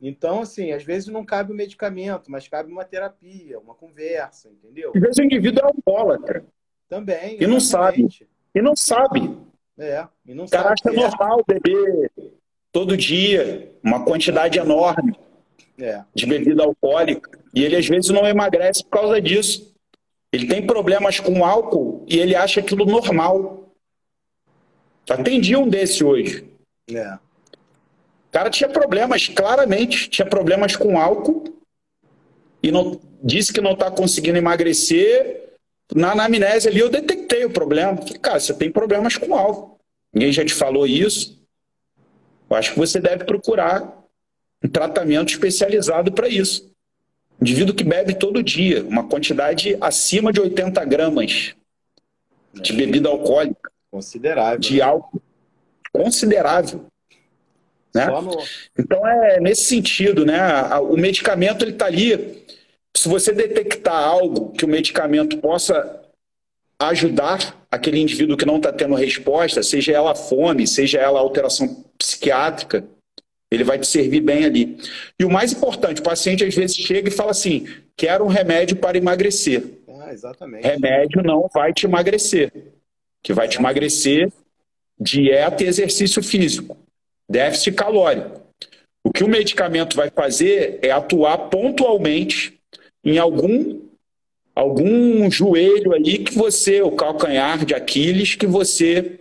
Então, assim, às vezes não cabe o medicamento, mas cabe uma terapia, uma conversa, entendeu? Às vezes o indivíduo é alcoólatra. Também. E não sabe. E não sabe. É, e não o cara acha normal beber todo dia uma quantidade enorme é. de bebida alcoólica. E ele às vezes não emagrece por causa disso. Ele tem problemas com álcool e ele acha aquilo normal. Atendi um desse hoje. É. O cara tinha problemas, claramente, tinha problemas com álcool e não disse que não está conseguindo emagrecer. Na anamnese ali eu detectei o problema. Falei, cara, você tem problemas com álcool. Ninguém já te falou isso. Eu acho que você deve procurar um tratamento especializado para isso. indivíduo que bebe todo dia, uma quantidade acima de 80 gramas é. de bebida alcoólica. Considerável. De né? álcool. Considerável. Né? No... Então é nesse sentido, né? O medicamento ele está ali. Se você detectar algo que o medicamento possa ajudar aquele indivíduo que não está tendo resposta, seja ela fome, seja ela alteração psiquiátrica, ele vai te servir bem ali. E o mais importante, o paciente às vezes chega e fala assim: quero um remédio para emagrecer. Ah, exatamente. Remédio não vai te emagrecer. Que vai te emagrecer dieta e exercício físico, déficit calórico. O que o medicamento vai fazer é atuar pontualmente em algum algum joelho aí que você, o calcanhar de Aquiles, que você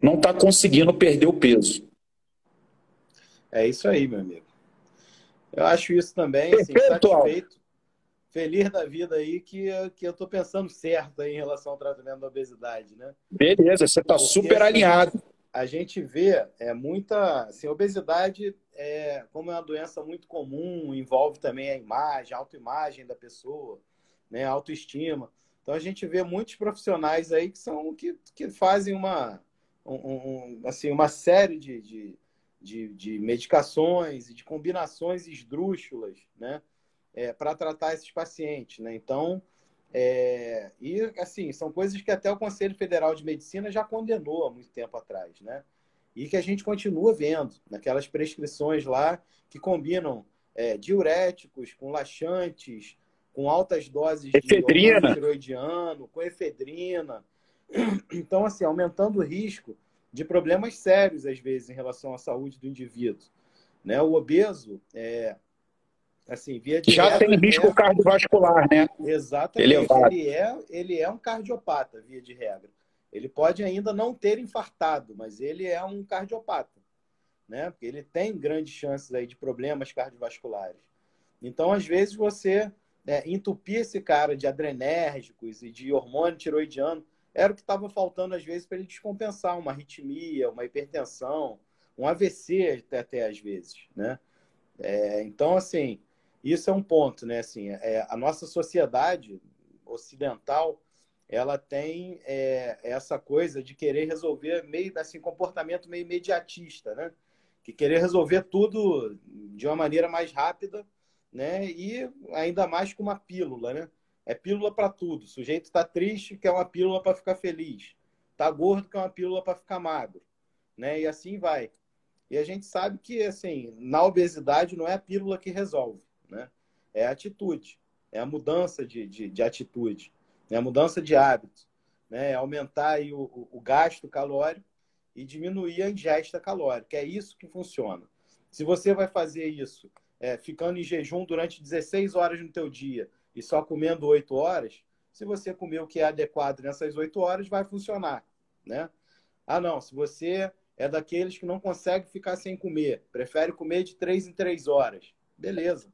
não está conseguindo perder o peso. É isso aí, meu amigo. Eu acho isso também, assim, satisfeito, feliz da vida aí, que, que eu estou pensando certo aí em relação ao tratamento da obesidade, né? Beleza, você está super assim, alinhado. A gente vê é, muita. Assim, obesidade, é, como é uma doença muito comum, envolve também a imagem, a autoimagem da pessoa, né, autoestima. Então a gente vê muitos profissionais aí que são que, que fazem uma, um, um, assim, uma série de, de de, de medicações e de combinações esdrúxulas, né? É, para tratar esses pacientes, né? Então, é, e assim, são coisas que até o Conselho Federal de Medicina já condenou há muito tempo atrás, né? E que a gente continua vendo naquelas prescrições lá que combinam é, diuréticos com laxantes, com altas doses efedrina. de tiroidiano, com efedrina. Então, assim, aumentando o risco de problemas sérios, às vezes, em relação à saúde do indivíduo. Né? O obeso, é, assim, via Já tem risco é, cardiovascular, né? Exatamente. Elevado. Ele é, ele é um cardiopata, via de regra. Ele pode ainda não ter infartado, mas ele é um cardiopata, né? Porque ele tem grandes chances aí de problemas cardiovasculares. Então, às vezes, você é, entupir esse cara de adrenérgicos e de hormônio tiroidiano era o que estava faltando às vezes para ele descompensar uma arritmia, uma hipertensão, um AVC até, até às vezes, né? É, então, assim, isso é um ponto, né? Assim, é, a nossa sociedade ocidental, ela tem é, essa coisa de querer resolver meio, assim, comportamento meio imediatista, né? Que querer resolver tudo de uma maneira mais rápida, né? E ainda mais com uma pílula, né? É pílula para tudo. O sujeito está triste, quer uma pílula para ficar feliz. Está gordo, quer uma pílula para ficar magro. Né? E assim vai. E a gente sabe que, assim, na obesidade não é a pílula que resolve. Né? É a atitude. É a mudança de, de, de atitude. É a mudança de hábito. Né? É aumentar aí o, o, o gasto calórico e diminuir a ingesta calórica. É isso que funciona. Se você vai fazer isso é, ficando em jejum durante 16 horas no teu dia, e só comendo oito horas, se você comer o que é adequado nessas oito horas, vai funcionar, né? Ah, não, se você é daqueles que não consegue ficar sem comer, prefere comer de três em três horas, beleza.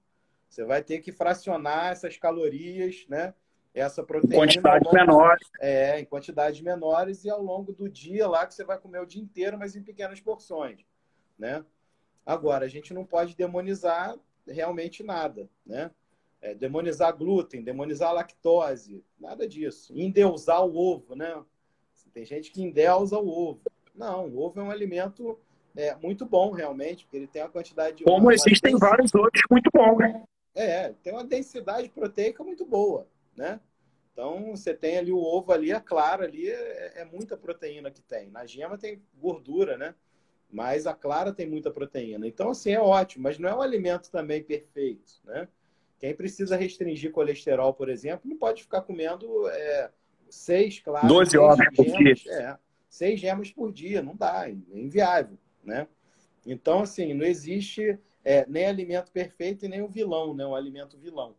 Você vai ter que fracionar essas calorias, né? Essa proteína. Em quantidades menores. É, em quantidades menores e ao longo do dia lá que você vai comer o dia inteiro, mas em pequenas porções, né? Agora, a gente não pode demonizar realmente nada, né? é, demonizar glúten, demonizar lactose, nada disso. Endeusar o ovo, né? Tem gente que endeusa o ovo. Não, o ovo é um alimento é, muito bom, realmente, porque ele tem uma quantidade de. Como existem vários outros muito bons, né? É, tem uma densidade proteica muito boa, né? Então, você tem ali o ovo ali, a clara ali, é, é muita proteína que tem. Na gema tem gordura, né? Mas a clara tem muita proteína. Então, assim, é ótimo, mas não é um alimento também perfeito, né? Quem precisa restringir colesterol, por exemplo, não pode ficar comendo é, seis, claro. 12 horas por dia. É, seis gemas por dia, não dá, é inviável, né? Então, assim, não existe é, nem alimento perfeito e nem o vilão, né? O alimento vilão.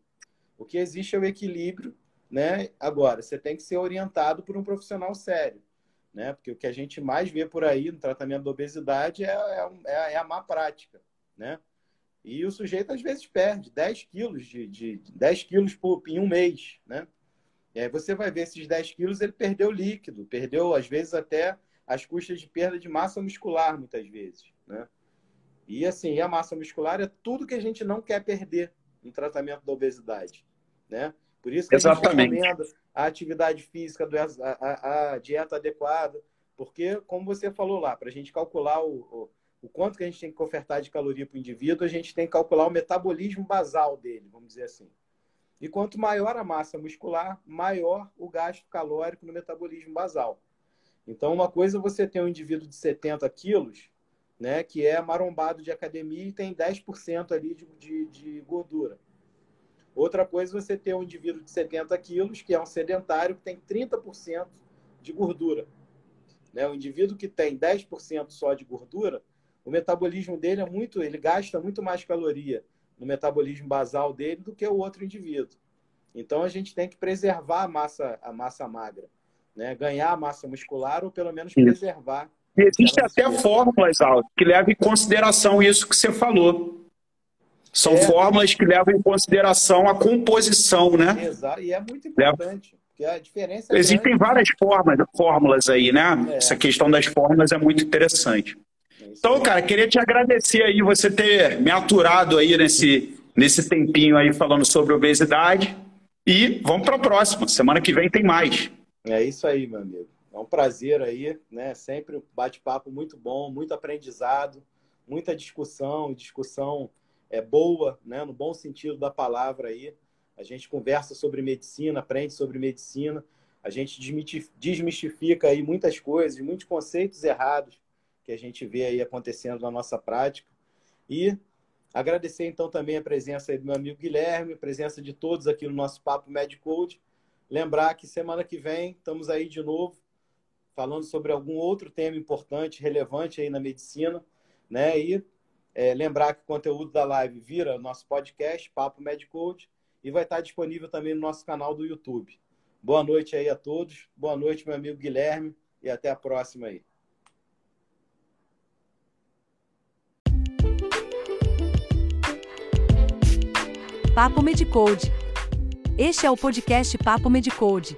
O que existe é o equilíbrio, né? Agora, você tem que ser orientado por um profissional sério, né? Porque o que a gente mais vê por aí no tratamento da obesidade é, é, é a má prática, né? E o sujeito às vezes perde 10 quilos de, de 10 quilos por, em um mês, né? E aí você vai ver esses 10 quilos, ele perdeu líquido, perdeu às vezes até as custas de perda de massa muscular, muitas vezes, né? E assim, a massa muscular é tudo que a gente não quer perder, no tratamento da obesidade, né? Por isso que Exatamente. a gente recomenda a atividade física, a, a, a dieta adequada, porque, como você falou lá, para a gente calcular o, o, o, quanto que a gente tem que ofertar de caloria para o indivíduo, a gente tem que calcular o metabolismo basal dele, vamos dizer assim. E quanto maior a massa muscular, maior o gasto calórico no metabolismo basal. Então, uma coisa é você tem um indivíduo de 70 quilos, né, que é marombado de academia e tem 10% ali de, de, de gordura. Outra coisa é você ter um indivíduo de 70 quilos, que é um sedentário, que tem 30% de gordura. Né? O indivíduo que tem 10% só de gordura, o metabolismo dele é muito, ele gasta muito mais caloria no metabolismo basal dele do que o outro indivíduo. Então a gente tem que preservar a massa, a massa magra, né? Ganhar a massa muscular ou pelo menos preservar. E existem até fórmulas, Aldo, que levam em consideração isso que você falou. São é, fórmulas que levam em consideração a composição, né? Exato, e é muito importante. Porque a diferença é Existem grande. várias formas, fórmulas aí, né? É. Essa questão das fórmulas é muito interessante. É então, cara, queria te agradecer aí você ter me aturado aí nesse, nesse tempinho aí falando sobre obesidade. E vamos para a próxima. Semana que vem tem mais. É isso aí, meu amigo. É um prazer aí, né? Sempre um bate-papo muito bom, muito aprendizado, muita discussão, discussão é boa, né? No bom sentido da palavra aí. A gente conversa sobre medicina, aprende sobre medicina, a gente desmistifica aí muitas coisas, muitos conceitos errados que a gente vê aí acontecendo na nossa prática. E agradecer então também a presença do meu amigo Guilherme, a presença de todos aqui no nosso Papo Medicode. Lembrar que semana que vem estamos aí de novo falando sobre algum outro tema importante, relevante aí na medicina, né? E é, lembrar que o conteúdo da live vira nosso podcast, Papo Medicode, e vai estar disponível também no nosso canal do YouTube. Boa noite aí a todos. Boa noite, meu amigo Guilherme, e até a próxima aí. Papo Medicode. Este é o podcast Papo Medicode.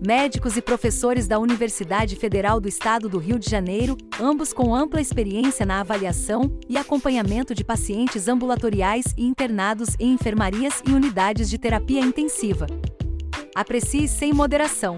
médicos e professores da Universidade Federal do Estado do Rio de Janeiro, ambos com ampla experiência na avaliação e acompanhamento de pacientes ambulatoriais e internados em enfermarias e unidades de terapia intensiva. Aprecie sem moderação.